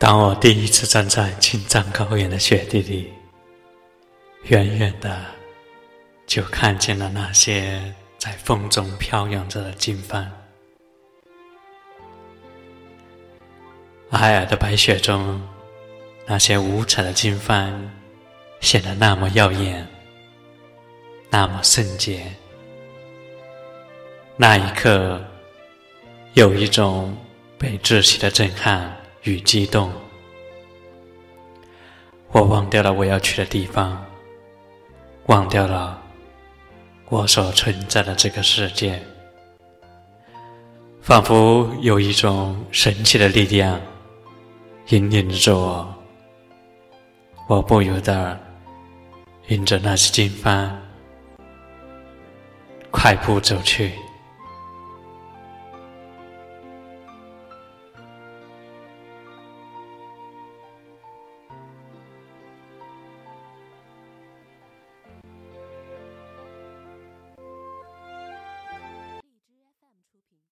当我第一次站在青藏高原的雪地里，远远的就看见了那些在风中飘扬着的经幡。皑皑的白雪中，那些五彩的经幡显得那么耀眼，那么圣洁。那一刻，有一种被窒息的震撼。与激动，我忘掉了我要去的地方，忘掉了我所存在的这个世界，仿佛有一种神奇的力量引领着我，我不由得迎着那些经幡快步走去。